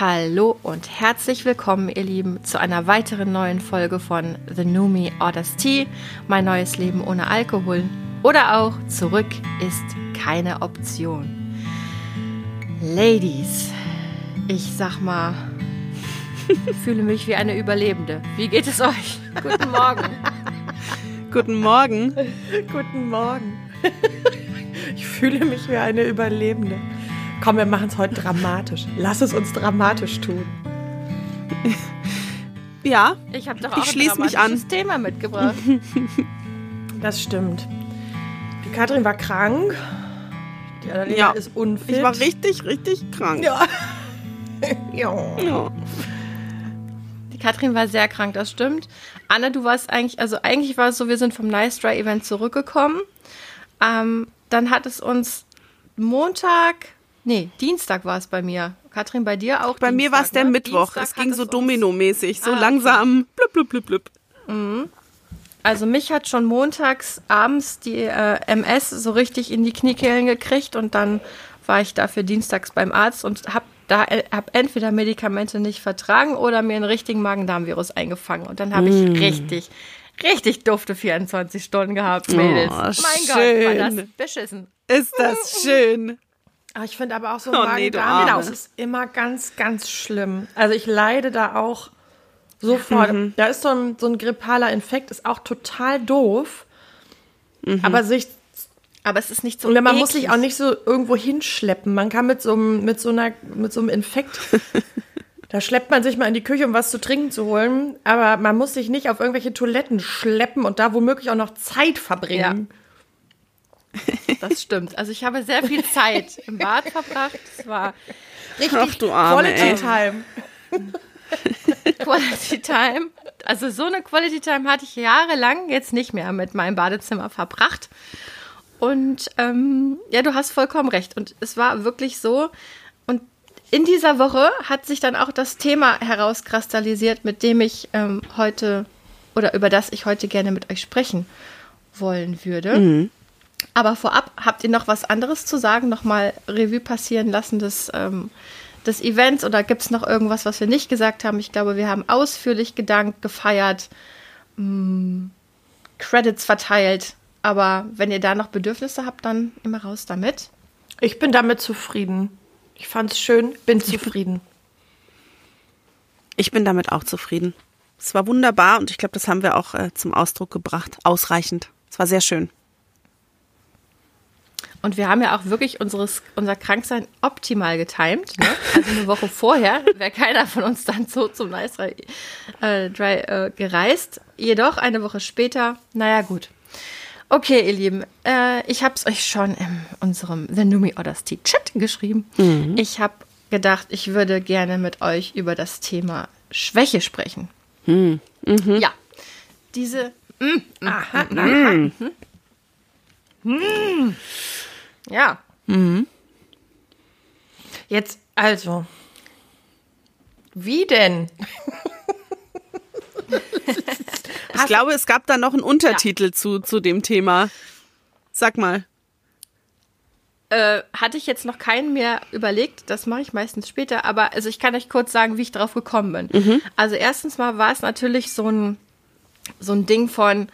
Hallo und herzlich willkommen, ihr Lieben, zu einer weiteren neuen Folge von The Numi Orders Tea, mein neues Leben ohne Alkohol. Oder auch Zurück ist keine Option. Ladies, ich sag mal, fühle mich wie eine Überlebende. Wie geht es euch? Guten Morgen. Guten Morgen. Guten Morgen. Ich fühle mich wie eine Überlebende. Komm, wir machen es heute dramatisch. Lass es uns dramatisch tun. Ja, Ich habe doch auch Ich ein mich an. dramatisches Thema mitgebracht. Das stimmt. Die Katrin war krank. Die Annalena Ja. ist unfit. ich war richtig, richtig krank. Ja. ja. Ja. Die Katrin war sehr krank, das stimmt. Anna, du warst eigentlich, also eigentlich war es so, wir sind vom Nice Dry Event zurückgekommen. Ähm, dann hat es uns Montag, nee, Dienstag war es bei mir. Katrin, bei dir auch? Bei mir war es Dienstag, der ne? Mittwoch. Dienstag es ging so dominomäßig, so Ah, langsam. Blub, blub, blub, blub. Also mich hat schon montags abends die äh, MS so richtig in die Kniekehlen gekriegt und dann war ich dafür dienstags beim Arzt und hab da äh, hab entweder Medikamente nicht vertragen oder mir einen richtigen Magen-Darm-Virus eingefangen und dann habe Mm. ich richtig richtig dufte 24 Stunden gehabt, Mädels. Oh, mein Gott, war das schön. beschissen. Ist das schön. Aber ich finde aber auch so Oh, nee, Magen-Darm, Arme. das ist immer ganz, ganz schlimm. Also ich leide da auch sofort. Da ist so ein, so ein grippaler Infekt, ist auch total doof. Aber sich, Aber es ist nicht so und man muss eklig. sich auch nicht so irgendwo hinschleppen. Man kann mit so einem, mit so einer, mit so einem Infekt, da schleppt man sich mal in die Küche, um was zu trinken zu holen. Aber man muss sich nicht auf irgendwelche Toiletten schleppen und da womöglich auch noch Zeit verbringen. Das stimmt. Also ich habe sehr viel Zeit im Bad verbracht. Es war Ach du Arme, Quality ey. Time. Quality Time. Also so eine Quality Time hatte ich jahrelang jetzt nicht mehr mit meinem Badezimmer verbracht. Und ähm, ja, du hast vollkommen recht. Und es war wirklich so. Und in dieser Woche hat sich dann auch das Thema herauskristallisiert, mit dem ich ähm, heute oder über das ich heute gerne mit euch sprechen wollen würde. Aber vorab, habt ihr noch was anderes zu sagen? Nochmal Revue passieren lassen des, ähm, des Events oder gibt es noch irgendwas, was wir nicht gesagt haben? Ich glaube, wir haben ausführlich gedankt, gefeiert, mh, Credits verteilt. Aber wenn ihr da noch Bedürfnisse habt, dann immer raus damit. Ich bin damit zufrieden. Ich fand's schön, bin zufrieden. Ich bin damit auch zufrieden. Es war wunderbar und ich glaube, das haben wir auch äh, zum Ausdruck gebracht. Ausreichend. Es war sehr schön. Und wir haben ja auch wirklich unseres, unser Kranksein optimal getimt. Ne? Also eine Woche vorher wäre keiner von uns dann so zum Nice Dry, äh, Dry äh, gereist. Jedoch eine Woche später, naja gut. Okay, ihr Lieben, äh, ich habe es euch schon in unserem The Numi Orders Tea Chat geschrieben. Ich habe gedacht, ich würde gerne mit euch über das Thema Schwäche sprechen. Ja, diese mm, aha, aha, mhm. Ja, Jetzt, also. Wie denn? Ich glaube, es gab da noch einen Untertitel zu, zu dem Thema. Sag mal. äh, hatte ich jetzt noch keinen mehr überlegt. Das mache ich meistens später. Aber also ich kann euch kurz sagen, wie ich drauf gekommen bin. Also erstens mal war es natürlich so ein, so ein Ding von,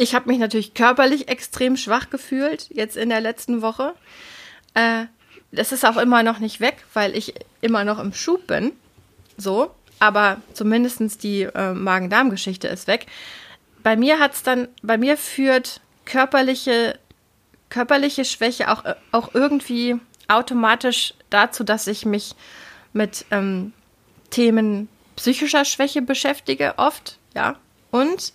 ich habe mich natürlich körperlich extrem schwach gefühlt, jetzt in der letzten Woche. Äh, das ist auch immer noch nicht weg, weil ich immer noch im Schub bin. So. Aber zumindestens die äh, Magen-Darm-Geschichte ist weg. Bei mir hat's dann, bei mir führt körperliche körperliche Schwäche auch, auch irgendwie automatisch dazu, dass ich mich mit ähm, Themen psychischer Schwäche beschäftige, oft, ja. Und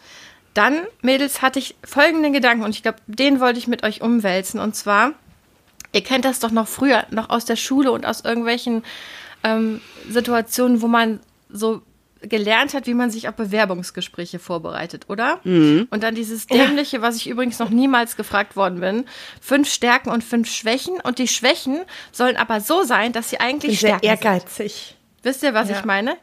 dann, Mädels, hatte ich folgenden Gedanken und ich glaube, den wollte ich mit euch umwälzen. Und zwar, ihr kennt das doch noch früher, noch aus der Schule und aus irgendwelchen ähm, Situationen, wo man so gelernt hat, wie man sich auf Bewerbungsgespräche vorbereitet, oder? Und dann dieses dämliche, was ich übrigens noch niemals gefragt worden bin, fünf Stärken und fünf Schwächen. Und die Schwächen sollen aber so sein, dass sie eigentlich Ich bin sehr Stärken sind. ehrgeizig. Wisst ihr, was Ja. ich meine?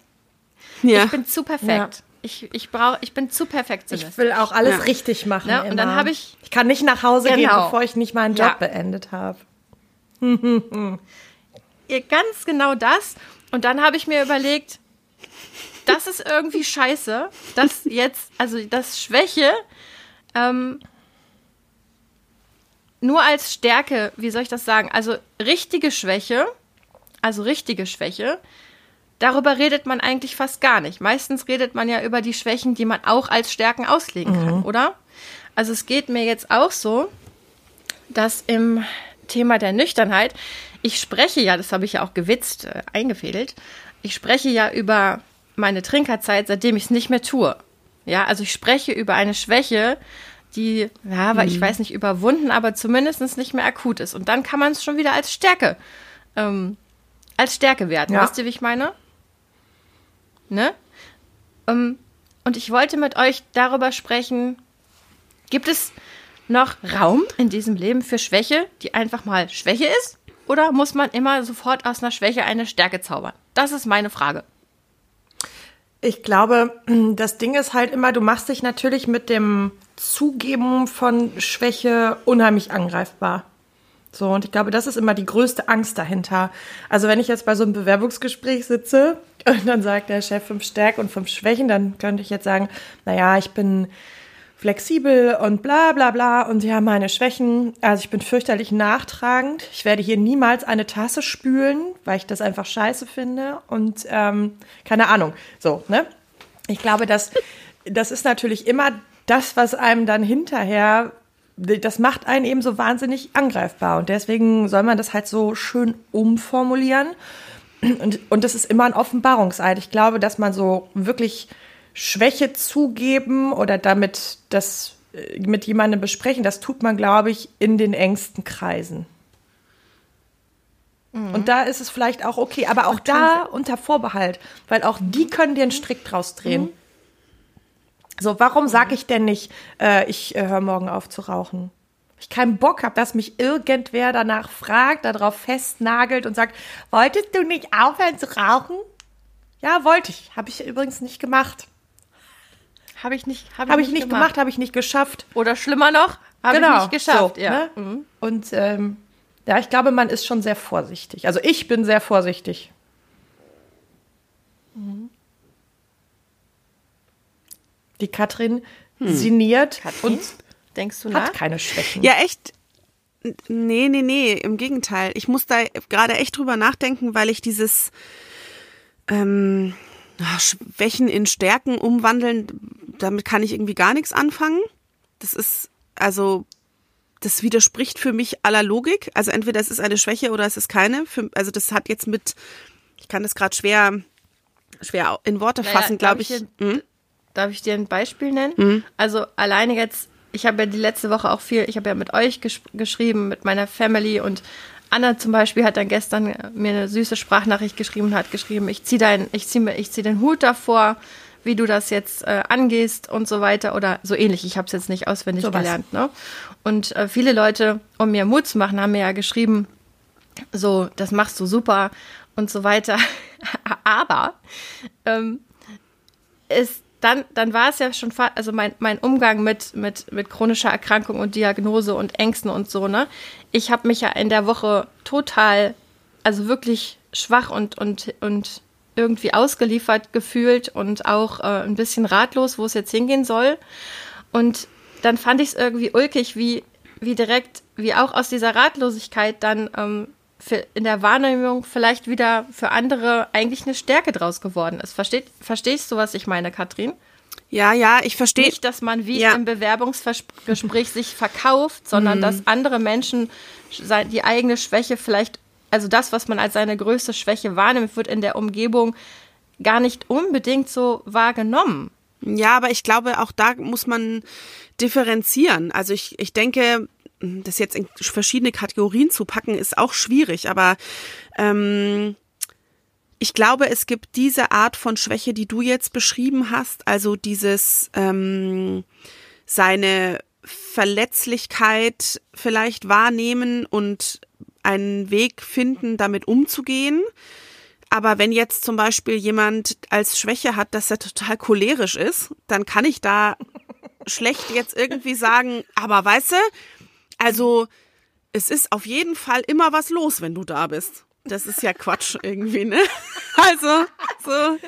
Ja. Ich bin zu perfekt. Ja. Ich, ich, brauch, ich bin zu perfektionistisch. Ich will auch alles Ja. richtig machen. Ne, und dann habe ich- Ich kann nicht nach Hause gehen, Genau. bevor ich nicht meinen Job Ja. beendet habe. ganz genau das. Und dann habe ich mir überlegt, das ist irgendwie scheiße, dass jetzt, also das Schwäche ähm, nur als Stärke, wie soll ich das sagen? Also richtige Schwäche, also richtige Schwäche, darüber redet man eigentlich fast gar nicht. Meistens redet man ja über die Schwächen, die man auch als Stärken auslegen kann, mhm. oder? Also es geht mir jetzt auch so, dass im Thema der Nüchternheit, ich spreche ja, das habe ich ja auch gewitzt, äh, eingefädelt, ich spreche ja über meine Trinkerzeit, seitdem ich es nicht mehr tue. Ja, also ich spreche über eine Schwäche, die, ja, weil mhm. ich weiß nicht, überwunden, aber zumindest nicht mehr akut ist. Und dann kann man es schon wieder als Stärke, ähm, als Stärke werten. Ja. Wisst ihr, wie ich meine? Ne? Ähm, und ich wollte mit euch darüber sprechen, gibt es noch Raum in diesem Leben für Schwäche, die einfach mal Schwäche ist? Oder muss man immer sofort aus einer Schwäche eine Stärke zaubern? Das ist meine Frage. Ich glaube, das Ding ist halt immer, du machst dich natürlich mit dem Zugeben von Schwäche unheimlich angreifbar. So, und ich glaube, das ist immer die größte Angst dahinter. Also, wenn ich jetzt bei so einem Bewerbungsgespräch sitze und dann sagt der Chef fünf Stärken und fünf Schwächen, dann könnte ich jetzt sagen, naja, ich bin flexibel und bla bla bla und sie haben meine Schwächen. Also ich bin fürchterlich nachtragend. Ich werde hier niemals eine Tasse spülen, weil ich das einfach scheiße finde. Und ähm, keine Ahnung. So, ne? Ich glaube, dass das ist natürlich immer das, was einem dann hinterher, das macht einen eben so wahnsinnig angreifbar. Und deswegen soll man das halt so schön umformulieren. Und, und das ist immer ein Offenbarungseid. Ich glaube, dass man so wirklich Schwäche zugeben oder damit das äh, mit jemandem besprechen, das tut man, glaube ich, in den engsten Kreisen. Mhm. Und da ist es vielleicht auch okay, aber auch da unter Vorbehalt, weil auch die können dir einen Strick draus drehen. Mhm. So, warum sage ich denn nicht, äh, ich äh, höre morgen auf zu rauchen? Ich keinen Bock habe, dass mich irgendwer danach fragt, darauf festnagelt und sagt, wolltest du nicht aufhören zu rauchen? Ja, wollte ich. Habe ich übrigens nicht gemacht. Habe ich nicht, hab ich, hab ich nicht, gemacht, gemacht habe ich nicht geschafft. Oder schlimmer noch, habe genau, ich nicht geschafft. So, ja. Ne? Mhm. Und ähm, ja, ich glaube, man ist schon sehr vorsichtig. Also ich bin sehr vorsichtig. Mhm. Die Katrin hm. sinniert Katrin? und denkst du nach? hat keine Schwächen. Ja, echt. Nee, nee, nee, im Gegenteil. Ich muss da gerade echt drüber nachdenken, weil ich dieses ähm, Schwächen in Stärken umwandeln, damit kann ich irgendwie gar nichts anfangen. Das ist, also, das widerspricht für mich aller Logik. Also entweder es ist eine Schwäche oder es ist keine. Für, also das hat jetzt mit, ich kann das gerade schwer, schwer in Worte naja, fassen, glaube ich. ich dir, hm? Darf ich dir ein Beispiel nennen? Hm? Also alleine jetzt, ich habe ja die letzte Woche auch viel, ich habe ja mit euch gesch geschrieben, mit meiner Family und Anna zum Beispiel hat dann gestern mir eine süße Sprachnachricht geschrieben und hat geschrieben, ich ziehe dein, ich zieh mir, ich zieh den Hut davor, wie du das jetzt äh, angehst und so weiter oder so ähnlich. Ich habe es jetzt nicht auswendig so gelernt. Ne? Und äh, viele Leute, um mir Mut zu machen, haben mir ja geschrieben, so, das machst du super und so weiter. Aber ähm, ist dann, dann war es ja schon, also mein, mein Umgang mit, mit, mit chronischer Erkrankung und Diagnose und Ängsten und so, ne? Ich habe mich ja in der Woche total, also wirklich schwach und, und, und irgendwie ausgeliefert gefühlt und auch äh, ein bisschen ratlos, wo es jetzt hingehen soll. Und dann fand ich es irgendwie ulkig, wie, wie direkt, wie auch aus dieser Ratlosigkeit dann ähm, in der Wahrnehmung vielleicht wieder für andere eigentlich eine Stärke draus geworden ist. Versteht, verstehst du, was ich meine, Katrin? Ja, ja, ich verstehe. Nicht, dass man wie ja. im Bewerbungsgespräch sich verkauft, sondern mhm. dass andere Menschen die eigene Schwäche vielleicht, also das, was man als seine größte Schwäche wahrnimmt, wird in der Umgebung gar nicht unbedingt so wahrgenommen. Ja, aber ich glaube, auch da muss man differenzieren. Also ich, ich denke, das jetzt in verschiedene Kategorien zu packen, ist auch schwierig, aber ähm, ich glaube, es gibt diese Art von Schwäche, die du jetzt beschrieben hast, also dieses ähm, seine Verletzlichkeit vielleicht wahrnehmen und einen Weg finden, damit umzugehen. Aber wenn jetzt zum Beispiel jemand als Schwäche hat, dass er total cholerisch ist, dann kann ich da schlecht jetzt irgendwie sagen, aber weißt du, also, es ist auf jeden Fall immer was los, wenn du da bist. Das ist ja Quatsch irgendwie, ne? Also, so.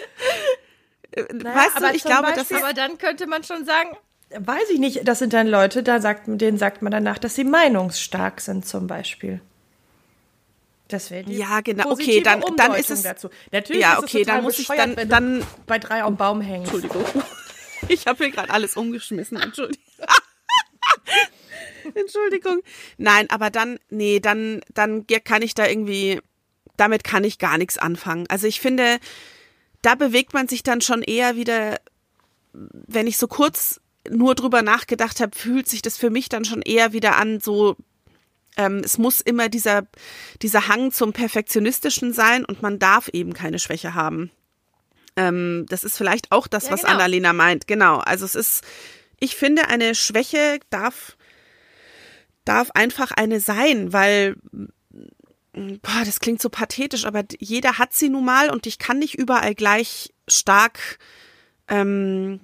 Naja, weißt du, ich glaube, Beispiel, das ist. Aber dann könnte man schon sagen, Weiß ich nicht, das sind dann Leute, da sagt, denen sagt man danach, dass sie meinungsstark sind, zum Beispiel. Das wäre die Ja, genau. Okay, dann, dann ist es. dazu. Natürlich Ja, ist es okay, total dann muss ich dann- wenn dann- bei drei am Baum hängst. Entschuldigung. Ich habe hier gerade alles umgeschmissen. Entschuldigung. Entschuldigung. Nein, aber dann, nee, dann, dann kann ich da irgendwie, damit kann ich gar nichts anfangen. Also ich finde, da bewegt man sich dann schon eher wieder, wenn ich so kurz nur drüber nachgedacht habe, fühlt sich das für mich dann schon eher wieder an, so ähm, es muss immer dieser, dieser Hang zum Perfektionistischen sein und man darf eben keine Schwäche haben. Ähm, das ist vielleicht auch das, Ja, was genau. Annalena meint. Genau. Also es ist, ich finde, eine Schwäche darf, darf einfach eine sein, weil, boah, das klingt so pathetisch, aber jeder hat sie nun mal und ich kann nicht überall gleich stark ähm,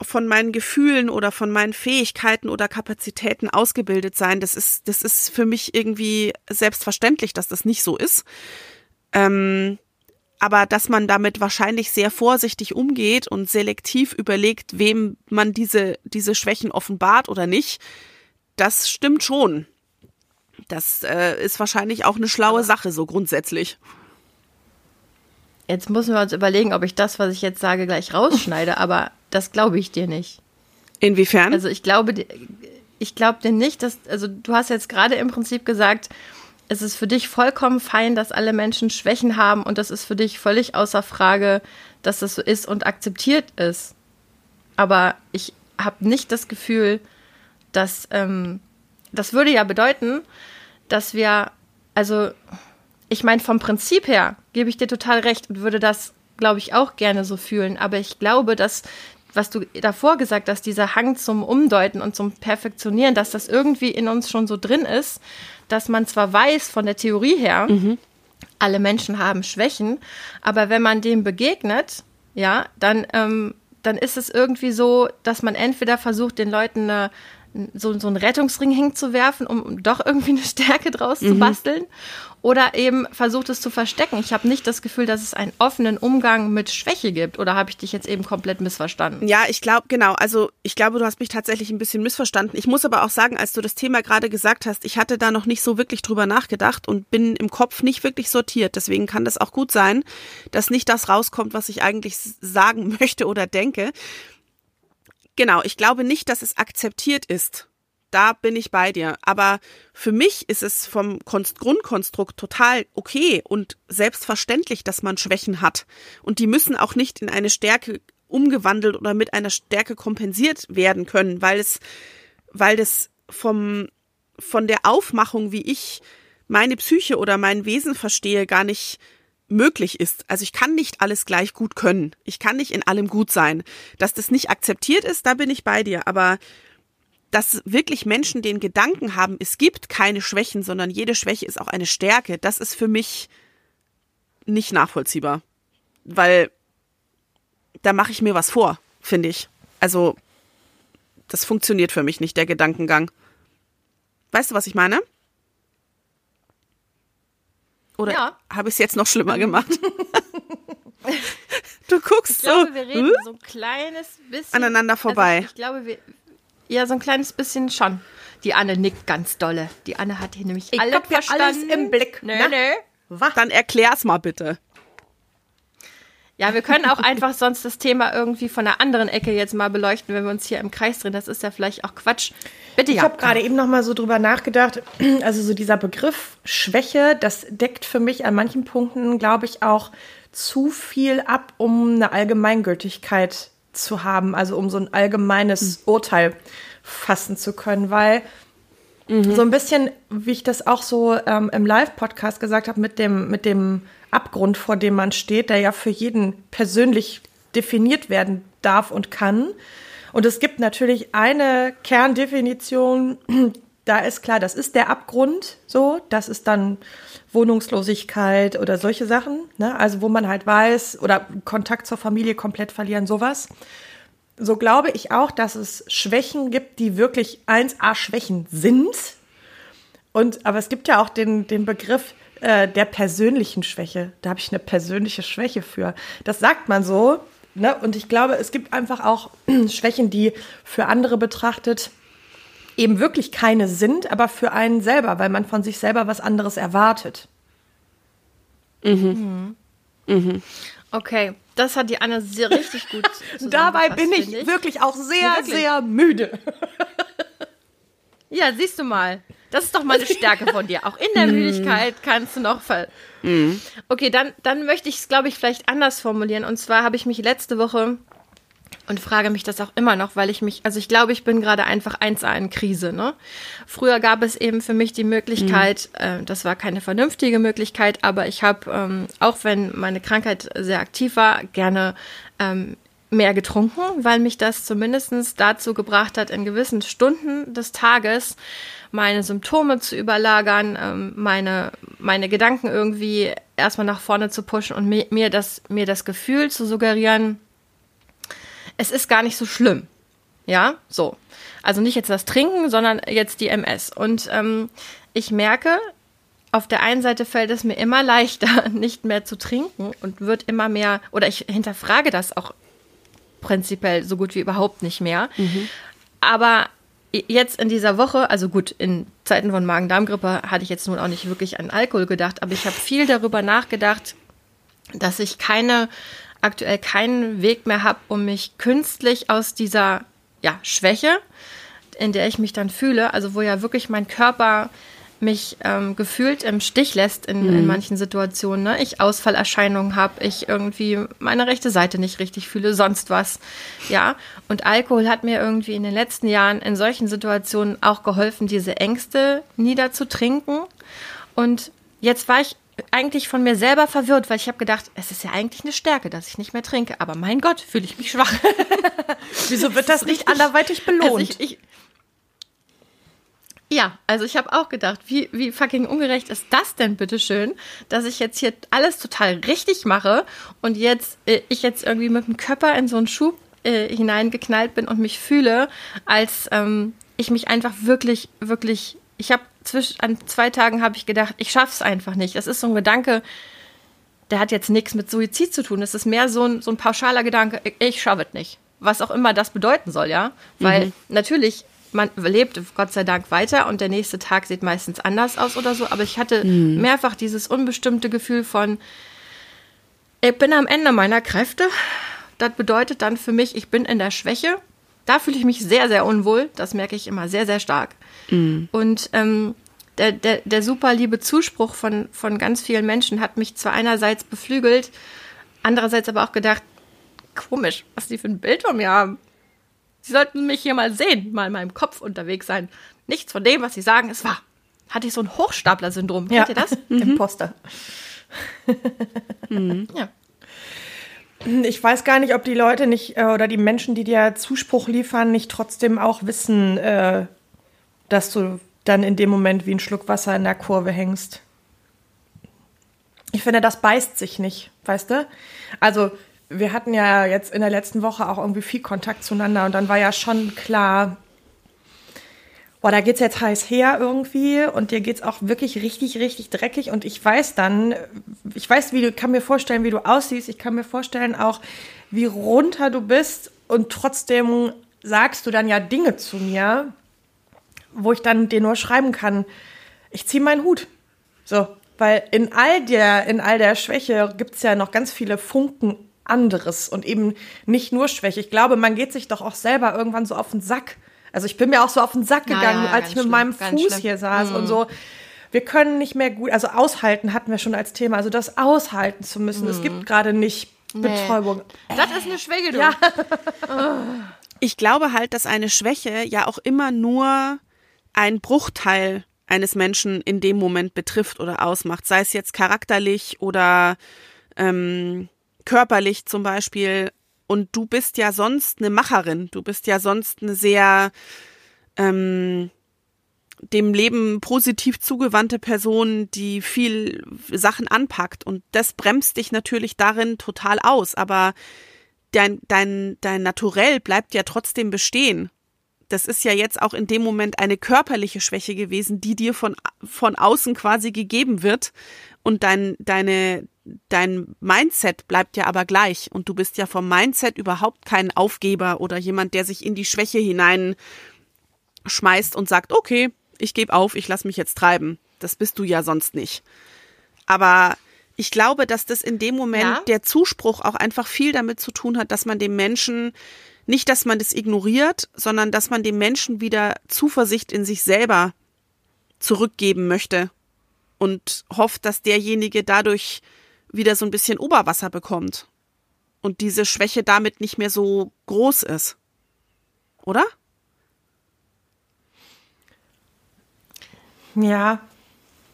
von meinen Gefühlen oder von meinen Fähigkeiten oder Kapazitäten ausgebildet sein. Das ist, das ist für mich irgendwie selbstverständlich, dass das nicht so ist. Ähm, aber dass man damit wahrscheinlich sehr vorsichtig umgeht und selektiv überlegt, wem man diese, diese Schwächen offenbart oder nicht, das stimmt schon. Das äh, ist wahrscheinlich auch eine schlaue Sache, so grundsätzlich. jetzt müssen wir uns überlegen, ob ich das, was ich jetzt sage, gleich rausschneide, aber das glaube ich dir nicht. Inwiefern? Also ich glaube, dir- ich glaube dir nicht, dass, also du hast jetzt gerade im Prinzip gesagt, es ist für dich vollkommen fein, dass alle Menschen Schwächen haben und das ist für dich völlig außer Frage, dass das so ist und akzeptiert ist. Aber ich habe nicht das Gefühl, dass ähm, das würde ja bedeuten, dass wir, also ich meine, vom Prinzip her gebe ich dir total recht und würde das, glaube ich, auch gerne so fühlen. Aber ich glaube, dass, was du davor gesagt hast, dieser Hang zum Umdeuten und zum Perfektionieren, dass das irgendwie in uns schon so drin ist, dass man zwar weiß von der Theorie her, alle Menschen haben Schwächen, aber wenn man dem begegnet, ja, dann, ähm, dann ist es irgendwie so, dass man entweder versucht, den Leuten eine, so, so einen Rettungsring hinzuwerfen, um doch irgendwie eine Stärke draus zu basteln, oder eben versucht es zu verstecken. Ich habe nicht das Gefühl, dass es einen offenen Umgang mit Schwäche gibt, oder habe ich dich jetzt eben komplett missverstanden? Ja, ich glaube, genau. Also ich glaube, du hast mich tatsächlich ein bisschen missverstanden. Ich muss aber auch sagen, als du das Thema gerade gesagt hast, ich hatte da noch nicht so wirklich drüber nachgedacht und bin im Kopf nicht wirklich sortiert. Deswegen kann das auch gut sein, dass nicht das rauskommt, was ich eigentlich sagen möchte oder denke. Genau, ich glaube nicht, dass es akzeptiert ist. Da bin ich bei dir. Aber für mich ist es vom Konst Grundkonstrukt total okay und selbstverständlich, dass man Schwächen hat. Und die müssen auch nicht in eine Stärke umgewandelt oder mit einer Stärke kompensiert werden können, weil es, weil das vom, von der Aufmachung, wie ich meine Psyche oder mein Wesen verstehe, gar nicht möglich ist. Also ich kann nicht alles gleich gut können. Ich kann nicht in allem gut sein. Dass das nicht akzeptiert ist, da bin ich bei dir. Aber dass wirklich Menschen den Gedanken haben, es gibt keine Schwächen, sondern jede Schwäche ist auch eine Stärke, das ist für mich nicht nachvollziehbar. Weil da mache ich mir was vor, finde ich. Also das funktioniert für mich nicht, der Gedankengang. Weißt du, was ich meine? Oder Ja. habe ich es jetzt noch schlimmer gemacht? du guckst Ich glaube, so wir reden hm? so ein kleines bisschen Aneinander vorbei. Also ich, glaube, wir. Ja, so ein kleines bisschen schon. Die Anne nickt ganz dolle. Die Anne hat hier nämlich Ich ja verstanden. alles im Blick. Nee, Na? nee. Was? Dann erklär's mal bitte. Ja, wir können auch einfach sonst das Thema irgendwie von einer anderen Ecke jetzt mal beleuchten, wenn wir uns hier im Kreis drehen. Das ist ja vielleicht auch Quatsch. Bitte Ich ja. habe gerade eben noch mal so drüber nachgedacht. Also so dieser Begriff Schwäche, das deckt für mich an manchen Punkten, glaube ich, auch zu viel ab, um eine Allgemeingültigkeit zu haben, also um so ein allgemeines Urteil fassen zu können, weil so ein bisschen, wie ich das auch so ähm, im Live-Podcast gesagt habe, mit dem, mit dem Abgrund, vor dem man steht, der ja für jeden persönlich definiert werden darf und kann. Und es gibt natürlich eine Kerndefinition, da ist klar, das ist der Abgrund, so, das ist dann Wohnungslosigkeit oder solche Sachen, ne? also wo man halt weiß, oder Kontakt zur Familie komplett verlieren, sowas so glaube ich auch, dass es Schwächen gibt, die wirklich 1A Schwächen sind. Und, aber es gibt ja auch den, den Begriff äh, der persönlichen Schwäche. Da habe ich eine persönliche Schwäche für. Das sagt man so. Ne? Und ich glaube, es gibt einfach auch Schwächen, die für andere betrachtet eben wirklich keine sind, aber für einen selber, weil man von sich selber was anderes erwartet. Mhm. Mhm. Okay, das hat die Anne sehr richtig gut. Dabei bin ich, ich, wirklich auch sehr, wirklich. sehr müde. ja, siehst du mal. Das ist doch mal eine Stärke von dir. Auch in der mhm. Müdigkeit kannst du noch ver. Mhm. Okay, dann, dann möchte ich es, glaube ich, vielleicht anders formulieren. Und zwar habe ich mich letzte Woche und frage mich das auch immer noch, weil ich mich, also ich glaube, ich bin gerade einfach eins in Krise. Ne? Früher gab es eben für mich die Möglichkeit, mhm. äh, das war keine vernünftige Möglichkeit, aber ich habe, ähm, auch wenn meine Krankheit sehr aktiv war, gerne ähm, mehr getrunken, weil mich das zumindest dazu gebracht hat, in gewissen Stunden des Tages meine Symptome zu überlagern, ähm, meine, meine Gedanken irgendwie erstmal nach vorne zu pushen und mir, mir, das, mir das Gefühl zu suggerieren, es ist gar nicht so schlimm. Ja, so. Also nicht jetzt das Trinken, sondern jetzt die MS. Und ähm, ich merke, auf der einen Seite fällt es mir immer leichter, nicht mehr zu trinken und wird immer mehr, oder ich hinterfrage das auch prinzipiell so gut wie überhaupt nicht mehr. Mhm. Aber jetzt in dieser Woche, also gut, in Zeiten von Magen-Darm-Grippe hatte ich jetzt nun auch nicht wirklich an Alkohol gedacht, aber ich habe viel darüber nachgedacht, dass ich keine aktuell keinen Weg mehr habe, um mich künstlich aus dieser ja, Schwäche, in der ich mich dann fühle, also wo ja wirklich mein Körper mich ähm, gefühlt im Stich lässt in, mhm. in manchen Situationen. Ne? Ich Ausfallerscheinungen habe, ich irgendwie meine rechte Seite nicht richtig fühle, sonst was. Ja, und Alkohol hat mir irgendwie in den letzten Jahren in solchen Situationen auch geholfen, diese Ängste niederzutrinken. Und jetzt war ich eigentlich von mir selber verwirrt, weil ich habe gedacht, es ist ja eigentlich eine Stärke, dass ich nicht mehr trinke. Aber mein Gott, fühle ich mich schwach. Wieso wird das nicht anderweitig belohnt? Also ich, ich, ja, also ich habe auch gedacht, wie, wie fucking ungerecht ist das denn bitteschön, dass ich jetzt hier alles total richtig mache und jetzt äh, ich jetzt irgendwie mit dem Körper in so einen Schub äh, hineingeknallt bin und mich fühle, als ähm, ich mich einfach wirklich, wirklich, ich habe zwischen an zwei Tagen habe ich gedacht, ich schaff's einfach nicht. Das ist so ein Gedanke, der hat jetzt nichts mit Suizid zu tun. Es ist mehr so ein, so ein pauschaler Gedanke, ich, ich schaffe es nicht. Was auch immer das bedeuten soll, ja. Weil mhm. natürlich, man lebt Gott sei Dank weiter und der nächste Tag sieht meistens anders aus oder so. Aber ich hatte mhm. mehrfach dieses unbestimmte Gefühl von, ich bin am Ende meiner Kräfte. Das bedeutet dann für mich, ich bin in der Schwäche. Da fühle ich mich sehr, sehr unwohl. Das merke ich immer sehr, sehr stark. Mhm. Und ähm, der, der, der super liebe Zuspruch von, von ganz vielen Menschen hat mich zwar einerseits beflügelt, andererseits aber auch gedacht, komisch, was die für ein Bild von mir haben. Sie sollten mich hier mal sehen, mal in meinem Kopf unterwegs sein. Nichts von dem, was sie sagen, ist wahr. Hatte ich so ein Hochstapler-Syndrom. Ja. Kennt ihr das? Mhm. Imposter. mhm. Ja. Ich weiß gar nicht, ob die Leute nicht äh, oder die Menschen, die dir Zuspruch liefern, nicht trotzdem auch wissen, äh, dass du dann in dem Moment wie ein Schluck Wasser in der Kurve hängst. Ich finde, das beißt sich nicht, weißt du? Also, wir hatten ja jetzt in der letzten Woche auch irgendwie viel Kontakt zueinander und dann war ja schon klar, boah, da geht's jetzt heiß her irgendwie und dir geht's auch wirklich richtig, richtig dreckig und ich weiß dann, ich weiß, wie du, kann mir vorstellen, wie du aussiehst, ich kann mir vorstellen auch, wie runter du bist und trotzdem sagst du dann ja Dinge zu mir, wo ich dann dir nur schreiben kann, ich ziehe meinen Hut. So, weil in all der, in all der Schwäche gibt's ja noch ganz viele Funken anderes und eben nicht nur Schwäche. Ich glaube, man geht sich doch auch selber irgendwann so auf den Sack. Also ich bin mir auch so auf den Sack gegangen, ja, als ich mit schlimm, meinem Fuß hier saß mhm. und so. Wir können nicht mehr gut, also aushalten hatten wir schon als Thema, also das aushalten zu müssen. Mhm. Es gibt gerade nicht Betäubung. Nee. Das ist eine Schwäche, du. Ja. ich glaube halt, dass eine Schwäche ja auch immer nur ein Bruchteil eines Menschen in dem Moment betrifft oder ausmacht, sei es jetzt charakterlich oder ähm, körperlich zum Beispiel. Und du bist ja sonst eine Macherin, du bist ja sonst eine sehr ähm, dem Leben positiv zugewandte Person, die viel Sachen anpackt. Und das bremst dich natürlich darin total aus. Aber dein, dein, dein Naturell bleibt ja trotzdem bestehen. Das ist ja jetzt auch in dem Moment eine körperliche Schwäche gewesen, die dir von, von außen quasi gegeben wird. Und dein, deine, dein Mindset bleibt ja aber gleich. Und du bist ja vom Mindset überhaupt kein Aufgeber oder jemand, der sich in die Schwäche hinein schmeißt und sagt, okay, ich gebe auf, ich lass mich jetzt treiben. Das bist du ja sonst nicht. Aber ich glaube, dass das in dem Moment ja? der Zuspruch auch einfach viel damit zu tun hat, dass man dem Menschen nicht, dass man das ignoriert, sondern dass man dem Menschen wieder Zuversicht in sich selber zurückgeben möchte und hofft, dass derjenige dadurch wieder so ein bisschen Oberwasser bekommt und diese Schwäche damit nicht mehr so groß ist. Oder? Ja,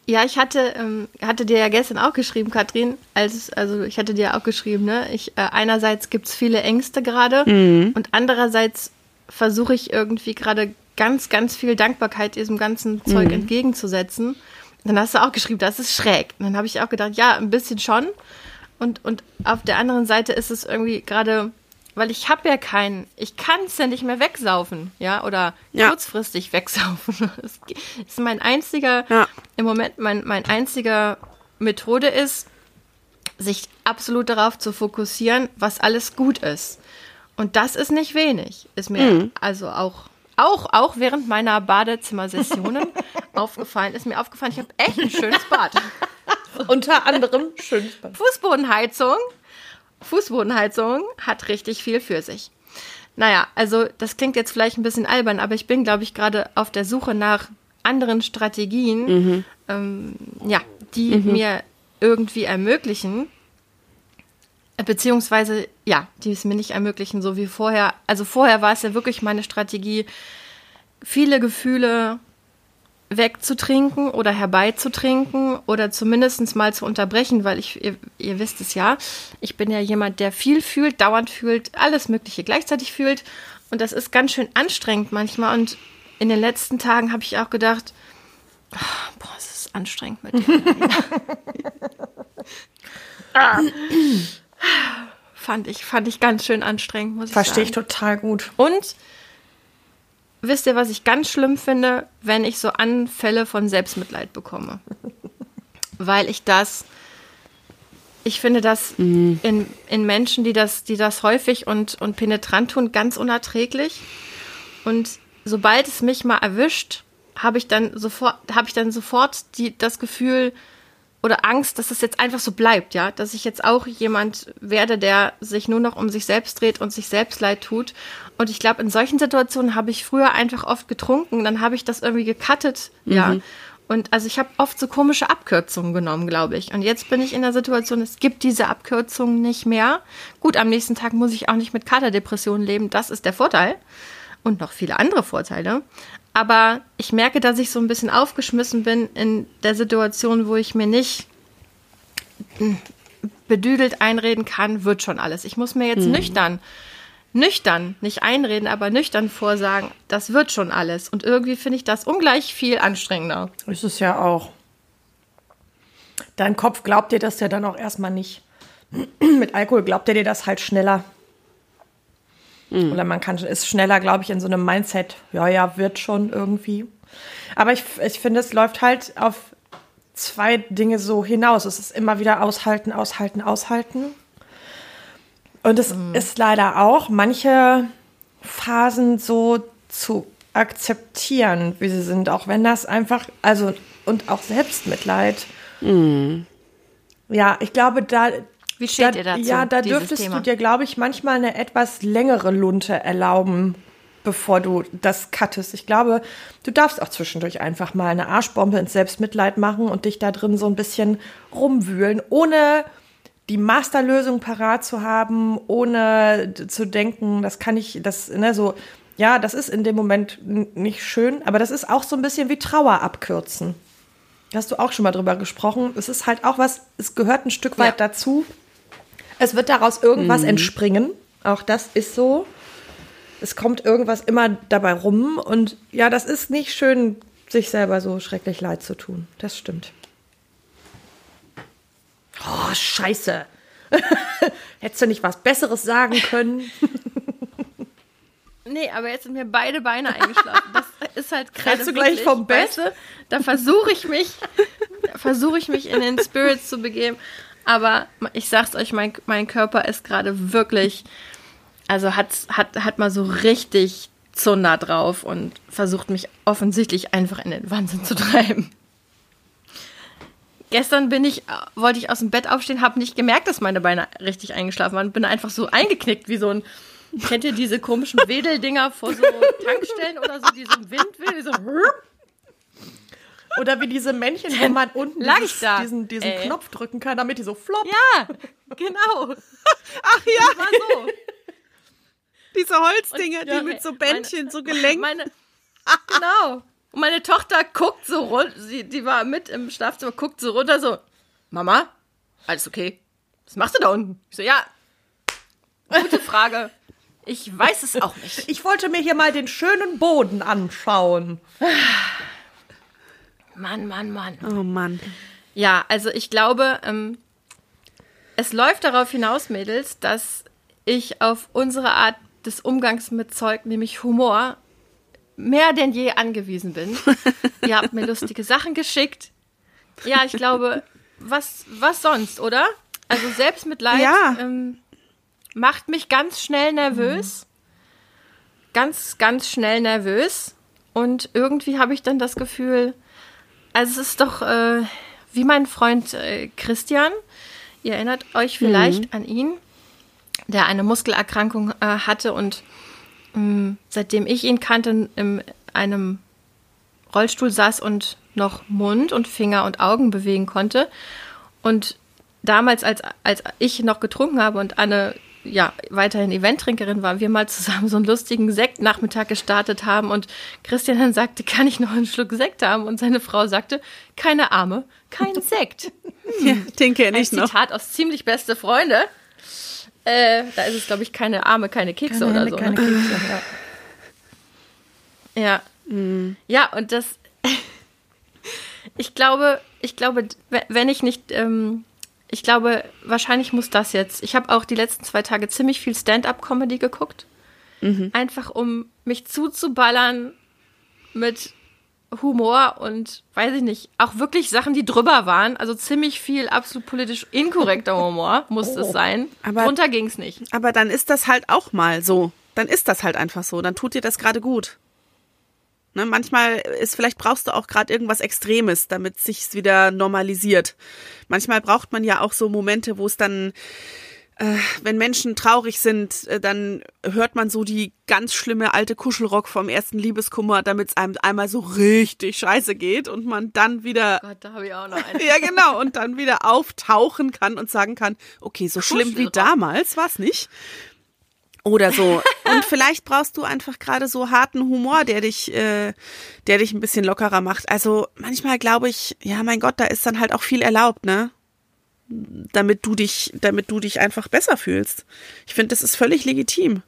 ja, ich hatte, ähm, hatte dir ja gestern auch geschrieben, Katrin, als, also ich hatte dir auch geschrieben, ne? Ich, äh, einerseits gibt es viele Ängste gerade mhm. und andererseits versuche ich irgendwie gerade ganz, ganz viel Dankbarkeit diesem ganzen Zeug mhm. entgegenzusetzen. Dann hast du auch geschrieben, das ist schräg. Und dann habe ich auch gedacht, ja, ein bisschen schon. Und, und auf der anderen Seite ist es irgendwie gerade weil ich habe ja keinen, ich kann es ja nicht mehr wegsaufen, ja, oder ja. kurzfristig wegsaufen. Das ist mein einziger, ja. im Moment mein, mein einziger Methode ist, sich absolut darauf zu fokussieren, was alles gut ist. Und das ist nicht wenig. Ist mir mhm. also auch, auch, auch während meiner Badezimmersessionen aufgefallen, ist mir aufgefallen, ich habe echt ein schönes Bad. Unter anderem schönes Bad. Fußbodenheizung, Fußbodenheizung hat richtig viel für sich. Naja, also das klingt jetzt vielleicht ein bisschen albern, aber ich bin, glaube ich, gerade auf der Suche nach anderen Strategien, mhm. ähm, ja, die mhm. mir irgendwie ermöglichen, beziehungsweise, ja, die es mir nicht ermöglichen, so wie vorher. Also vorher war es ja wirklich meine Strategie, viele Gefühle wegzutrinken oder herbeizutrinken oder zumindest mal zu unterbrechen, weil ich, ihr, ihr, wisst es ja, ich bin ja jemand, der viel fühlt, dauernd fühlt, alles Mögliche gleichzeitig fühlt. Und das ist ganz schön anstrengend manchmal. Und in den letzten Tagen habe ich auch gedacht, oh, boah, es ist anstrengend mit dir. ah. fand ich, fand ich ganz schön anstrengend, muss ich Verstehe sagen. Verstehe ich total gut. Und wisst ihr, was ich ganz schlimm finde, wenn ich so Anfälle von Selbstmitleid bekomme? Weil ich das, ich finde das mhm. in, in Menschen, die das, die das häufig und, und penetrant tun, ganz unerträglich. Und sobald es mich mal erwischt, habe ich dann sofort, habe ich dann sofort die, das Gefühl, oder Angst, dass es jetzt einfach so bleibt, ja, dass ich jetzt auch jemand werde, der sich nur noch um sich selbst dreht und sich selbst leid tut. Und ich glaube, in solchen Situationen habe ich früher einfach oft getrunken, dann habe ich das irgendwie gecuttet, mhm. ja. Und also ich habe oft so komische Abkürzungen genommen, glaube ich. Und jetzt bin ich in der Situation, es gibt diese Abkürzungen nicht mehr. Gut, am nächsten Tag muss ich auch nicht mit Katerdepressionen leben, das ist der Vorteil. Und noch viele andere Vorteile. Aber ich merke, dass ich so ein bisschen aufgeschmissen bin in der Situation, wo ich mir nicht bedüdelt einreden kann, wird schon alles. Ich muss mir jetzt mhm. nüchtern, nüchtern, nicht einreden, aber nüchtern vorsagen, das wird schon alles. Und irgendwie finde ich das ungleich viel anstrengender. Ist es ja auch. Dein Kopf glaubt dir das ja dann auch erstmal nicht. Mit Alkohol glaubt er dir das halt schneller. Mhm. Oder man kann, ist schneller, glaube ich, in so einem Mindset, ja, ja, wird schon irgendwie. Aber ich, ich finde, es läuft halt auf zwei Dinge so hinaus. Es ist immer wieder aushalten, aushalten, aushalten. Und es mhm. ist leider auch manche Phasen so zu akzeptieren, wie sie sind, auch wenn das einfach, also und auch Selbstmitleid. Mhm. Ja, ich glaube, da wie steht da, ihr dazu? Ja, da dürftest Thema? du dir, glaube ich, manchmal eine etwas längere Lunte erlauben, bevor du das cuttest. Ich glaube, du darfst auch zwischendurch einfach mal eine Arschbombe ins Selbstmitleid machen und dich da drin so ein bisschen rumwühlen, ohne die Masterlösung parat zu haben, ohne zu denken, das kann ich, das, ne, so, ja, das ist in dem Moment nicht schön, aber das ist auch so ein bisschen wie Trauer abkürzen. Hast du auch schon mal drüber gesprochen. Es ist halt auch was, es gehört ein Stück weit ja. dazu, es wird daraus irgendwas mhm. entspringen. Auch das ist so. Es kommt irgendwas immer dabei rum. Und ja, das ist nicht schön, sich selber so schrecklich leid zu tun. Das stimmt. Oh, scheiße. Hättest du nicht was Besseres sagen können? Nee, aber jetzt sind mir beide Beine eingeschlafen. Das ist halt gerade Fällst du gleich wirklich, vom Bett? Weißt du, da versuche ich mich, versuche ich mich in den Spirits zu begeben. Aber ich sag's euch, mein, mein Körper ist gerade wirklich, also hat, hat, hat mal so richtig Zunder drauf und versucht mich offensichtlich einfach in den Wahnsinn zu treiben. Gestern bin ich, wollte ich aus dem Bett aufstehen, habe nicht gemerkt, dass meine Beine richtig eingeschlafen waren. Bin einfach so eingeknickt wie so ein. Kennt ihr diese komischen Wedeldinger vor so Tankstellen oder so, diese Windwedel, so. Oder wie diese Männchen, wo man unten dieses, diesen, diesen ey. Knopf drücken kann, damit die so flop. Ja, genau. Ach ja, War so. diese Holzdinger, ja, die mit so meine- Bändchen, so gelenkt. Meine, genau. Und meine Tochter guckt so runter, sie, die war mit im Schlafzimmer, guckt so runter, so, Mama, alles okay? Was machst du da unten? Ich so, ja, gute Frage. Ich weiß es auch nicht. Ich wollte mir hier mal den schönen Boden anschauen. Mann, Mann, Mann. Oh Mann. Ja, also ich glaube, ähm, es läuft darauf hinaus, Mädels, dass ich auf unsere Art des Umgangs mit Zeug, nämlich Humor, mehr denn je angewiesen bin. Ihr habt mir lustige Sachen geschickt. Ja, ich glaube, was, was sonst, oder? Also Selbstmitleid Ja. ähm, macht mich ganz schnell nervös. Ganz, ganz schnell nervös. Und irgendwie habe ich dann das Gefühl, also es ist doch äh, wie mein Freund äh, Christian. Ihr erinnert euch vielleicht an ihn, der eine Muskelerkrankung äh, hatte und mh, seitdem ich ihn kannte, in einem Rollstuhl saß und noch Mund und Finger und Augen bewegen konnte. Und damals, als, als ich noch getrunken habe und Anne ja weiterhin Eventtrinkerin war, wir mal zusammen so einen lustigen Sektnachmittag gestartet haben und Christian dann sagte, kann ich noch einen Schluck Sekt haben? Und seine Frau sagte, keine Arme, kein Sekt. Ja, den kenne Ein ich noch. Zitat aus ziemlich beste Freunde. Äh, da ist es, glaube ich, keine Arme, keine Kekse oder so. keine ne? Kekse, ja. Ja. Ja, und das. ich glaube, ich glaube, wenn ich nicht. Ähm, ich glaube, wahrscheinlich muss das jetzt. Ich habe auch die letzten zwei Tage ziemlich viel Stand-up-Comedy geguckt. Einfach um mich zuzuballern mit Humor und weiß ich nicht, auch wirklich Sachen, die drüber waren. Also ziemlich viel absolut politisch inkorrekter Humor muss es sein. Aber- Drunter ging es nicht. Aber dann ist das halt auch mal so. Dann ist das halt einfach so. Dann tut dir das gerade gut. Ne, manchmal ist, vielleicht brauchst du auch gerade irgendwas Extremes, damit sich's wieder normalisiert. Manchmal braucht man ja auch so Momente, wo es dann, äh, wenn Menschen traurig sind, äh, dann hört man so die ganz schlimme alte Kuschelrock vom ersten Liebeskummer, damit es einem einmal so richtig scheiße geht und man dann wieder Gott, da habe ich auch noch einen. ja, genau. Und dann wieder auftauchen kann und sagen kann, okay, so schlimm wie damals war's nicht. Oder so. Und vielleicht brauchst du einfach gerade so harten Humor, der dich, äh, der dich ein bisschen lockerer macht. Also manchmal glaube ich, ja, mein Gott, da ist dann halt auch viel erlaubt, ne? Damit du dich, damit du dich einfach besser fühlst. Ich finde, das ist völlig legitim.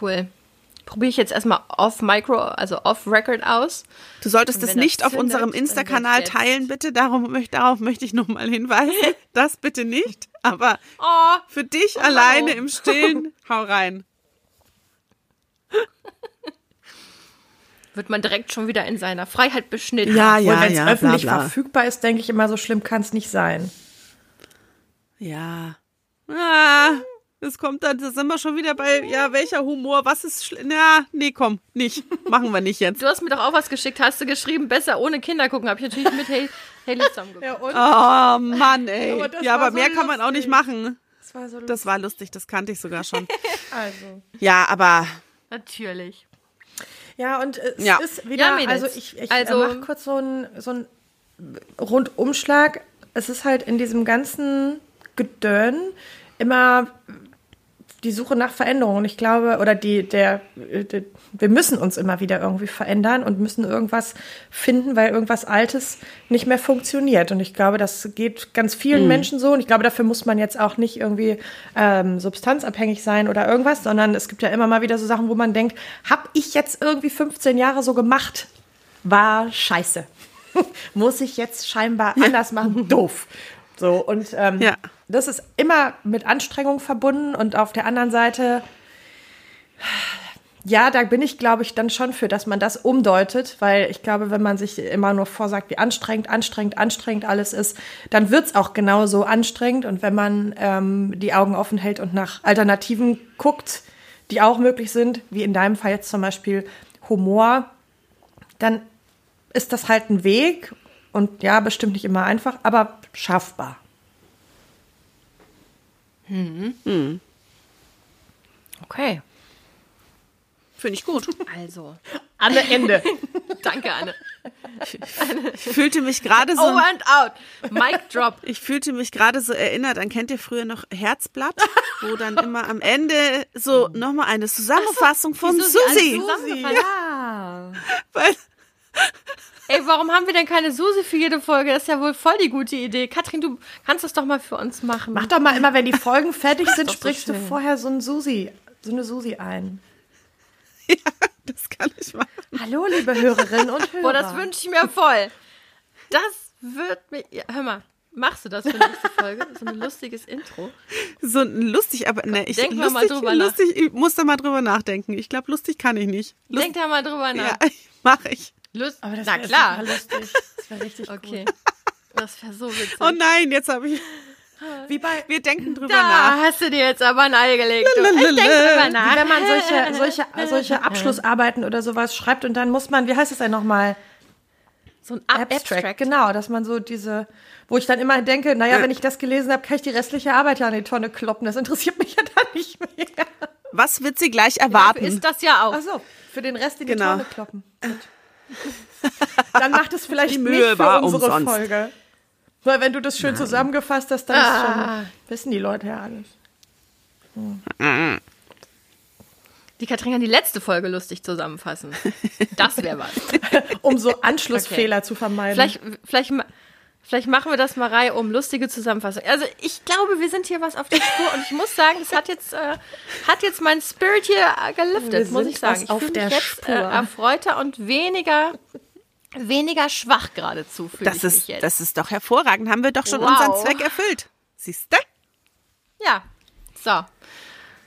Cool. Probiere ich jetzt erstmal off-Micro, also off-Record aus. Du solltest Und es das nicht auf zündet, unserem Insta-Kanal teilen, bitte. Darum, darauf möchte ich nochmal hinweisen. Das bitte nicht. Aber Oh, Für dich Oh, alleine hallo. im Stillen, hau rein. wird man direkt schon wieder in seiner Freiheit beschnitten. Ja, Obwohl, wenn es ja, öffentlich bla, bla. verfügbar ist, denke ich immer, so schlimm kann es nicht sein. Ja. Ah, das kommt dann, da sind wir schon wieder bei, ja, welcher Humor, was ist, ja, nee, komm, nicht. Machen wir nicht jetzt. Du hast mir doch auch was geschickt, hast du geschrieben, besser ohne Kinder gucken. Habe ich natürlich mit Haley, Haley zusammen geguckt. Ja? Oh, Mann, ey. Aber ja, aber so mehr kann man auch nicht lustig. machen. Das war so Das war lustig, das kannte ich sogar schon. Also. Ja, aber, Natürlich. Ja, und es Ja. ist wieder, Ja, also ich, ich Also- also, mache kurz so einen so einen Rundumschlag. Es ist halt in diesem ganzen Gedön immer die Suche nach Veränderung. Und ich glaube, oder die, der, der, wir müssen uns immer wieder irgendwie verändern und müssen irgendwas finden, weil irgendwas Altes nicht mehr funktioniert. Und ich glaube, das geht ganz vielen Menschen so. Und ich glaube, dafür muss man jetzt auch nicht irgendwie ähm, substanzabhängig sein oder irgendwas, sondern es gibt ja immer mal wieder so Sachen, wo man denkt, hab ich jetzt irgendwie 15 Jahre so gemacht? War scheiße. muss ich jetzt scheinbar anders machen? Doof. So, und ähm, Ja. das ist immer mit Anstrengung verbunden und auf der anderen Seite Ja, da bin ich, glaube ich, dann schon für, dass man das umdeutet, weil ich glaube, wenn man sich immer nur vorsagt, wie anstrengend, anstrengend, anstrengend alles ist, dann wird's auch genauso anstrengend. Und wenn man ähm, die Augen offen hält und nach Alternativen guckt, die auch möglich sind, wie in deinem Fall jetzt zum Beispiel Humor, dann ist das halt ein Weg und ja, bestimmt nicht immer einfach, aber schaffbar. Okay. Finde ich gut. Also. Anne Ende. Danke, Anne. Ich fühlte mich gerade so. Over and out. Mic drop. Ich fühlte mich gerade so erinnert an, kennt ihr früher noch Herzblatt? Wo dann immer am Ende so nochmal eine Zusammenfassung von Wieso sie Susi. zusammengefasst? Ja. Weil, Ey, warum haben wir denn keine Susi für jede Folge? Das ist ja wohl voll die gute Idee. Katrin, du kannst das doch mal für uns machen. Mach doch mal immer, wenn die Folgen fertig sind, doch so sprichst du vorher so ein Susi, so eine Susi ein. ja, das kann ich machen. Hallo, liebe Hörerinnen und Hörer. Boah, das wünsche ich mir voll. Das wird mir. Ja, hör mal, machst du das für nächste Folge? So ein lustiges Intro. So lustig, aber ne, ich, wir lustig, mal drüber nach. lustig, ich muss da mal drüber nachdenken. Ich glaube, lustig kann ich nicht. Lust, Denk da mal drüber nach. ja, mache ich. Lust, Aber das na klar. super lustig. Das wäre richtig Okay. Das wäre so witzig. Oh nein, jetzt habe ich. Wie bei, Wir denken drüber da nach. hast du dir jetzt aber ein Ei gelegt. Du. Ich denk drüber nach. wie wenn man solche, solche, solche Abschlussarbeiten oder sowas schreibt und dann muss man, wie heißt es denn nochmal? So ein Ab Abstract. Abstract. Genau, dass man so diese, wo ich dann immer denke, naja, wenn ich das gelesen habe, kann ich die restliche Arbeit ja an die Tonne kloppen. Das interessiert mich ja dann nicht mehr. Was wird sie gleich erwarten? ist das ja auch. Ach so, für den Rest in die Genau. Tonne kloppen. Gut. Dann macht es vielleicht Die Mühe nicht für unsere umsonst. Folge. Weil wenn du das schön zusammengefasst hast, dann ist schon, wissen die Leute ja alles. Die Katrin kann die letzte Folge lustig zusammenfassen. Das wäre was. Um so Anschlussfehler zu vermeiden. Vielleicht, vielleicht, vielleicht machen wir das mal Reihe um lustige Zusammenfassung. Also ich glaube, wir sind hier was auf der Spur und ich muss sagen, es hat jetzt, äh, hat jetzt meinen Spirit hier äh, geliftet, Wir muss sind ich sagen. Ich auf der mich jetzt Spur. äh, erfreuter und weniger, weniger schwach geradezu fühle ich Das mich ist, jetzt. das ist doch hervorragend. Haben wir doch schon Wow. unseren Zweck erfüllt. Siehst du? Ja, so.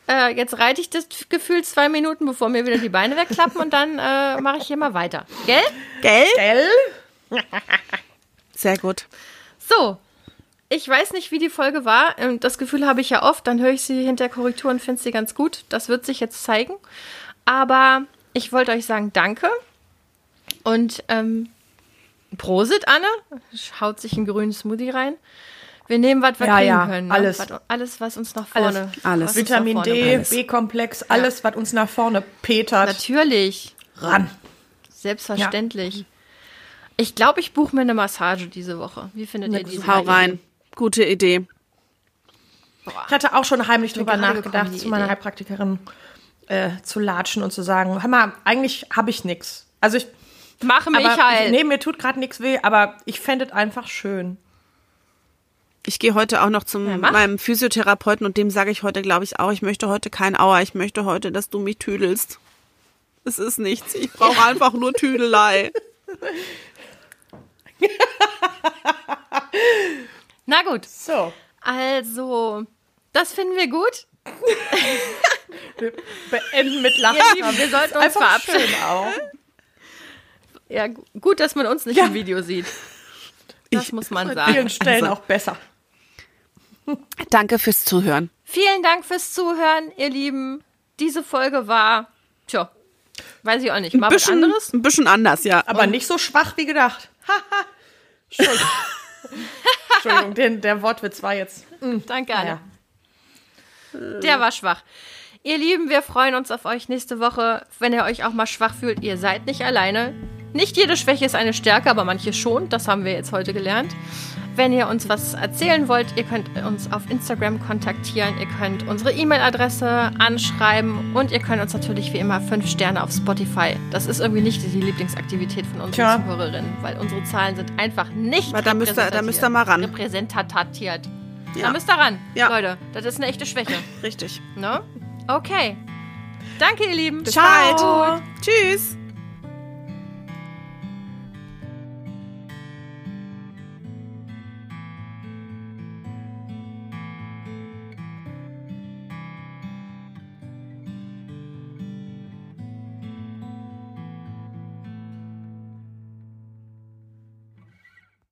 Äh, jetzt reite ich das Gefühl zwei Minuten, bevor mir wieder die Beine wegklappen und dann äh, mache ich hier mal weiter. Gell? Gell? Gell? Sehr gut. So, ich weiß nicht, wie die Folge war. Ähm, Das Gefühl habe ich ja oft. Dann höre ich sie hinter Korrektur und finde sie ganz gut. Das wird sich jetzt zeigen. Aber ich wollte euch sagen, danke. Und ähm, Prosit, Anne. Haut sich einen grünen Smoothie rein. Wir nehmen, was wir Ja, kriegen ja, können. Ne? alles. Was, alles, was uns nach vorne. Alles. Alles. Vitamin vorne D. B-Komplex, alles, was uns nach vorne petert, Natürlich. ran. Selbstverständlich. Ich glaube, ich buche mir eine Massage diese Woche. Wie findet ihr diese Hau rein. Gute Idee. Ich hatte auch schon heimlich drüber nachgedacht, zu meiner Idee. Heilpraktikerin äh, zu latschen und zu sagen, hör mal, eigentlich habe ich nichts. Also ich, Mache mich aber halt. ich, nee, mir tut gerade nichts weh, aber ich fände es einfach schön. Ich gehe heute auch noch zum Ja, meinem Physiotherapeuten und dem sage ich heute, glaube ich, auch, ich möchte heute kein Aua, ich möchte heute, dass du mich tüdelst. Es ist nichts. Ich brauche einfach nur Tüdelei. Na gut. So. Also, das finden wir gut. Wir beenden mit Lachen. Lieben, wir sollten uns verabschieden. auch. Ja, gu- gut, dass man uns nicht Ja. im Video sieht. Das Ich- muss man An sagen. vielen Stellen Also- auch besser. Danke fürs Zuhören. Vielen Dank fürs Zuhören, ihr Lieben. Diese Folge war, tja, weiß ich auch nicht, mal Ein bisschen, was anderes. ein bisschen anders, ja. Aber nicht so schwach wie gedacht. Entschuldigung. Entschuldigung, den, der Wortwitz war jetzt. Danke, Anne. Ja. Der war schwach. Ihr Lieben, wir freuen uns auf euch nächste Woche. Wenn ihr euch auch mal schwach fühlt, ihr seid nicht alleine. Nicht jede Schwäche ist eine Stärke, aber manche schon. Das haben wir jetzt heute gelernt. Wenn ihr uns was erzählen wollt, ihr könnt uns auf Instagram kontaktieren. Ihr könnt unsere E-Mail-Adresse anschreiben und ihr könnt uns natürlich wie immer fünf Sterne auf Spotify. Das ist irgendwie nicht die Lieblingsaktivität von unseren Tja. Zuhörerinnen, weil unsere Zahlen sind einfach nicht da müsst ihr- da müsst ihr mal ran. repräsentatiert. Da Ja. müsst ihr ran, Ja. Leute. Das ist eine echte Schwäche. Richtig. Ne? Okay. Danke, ihr Lieben. Bis bald. Tschüss.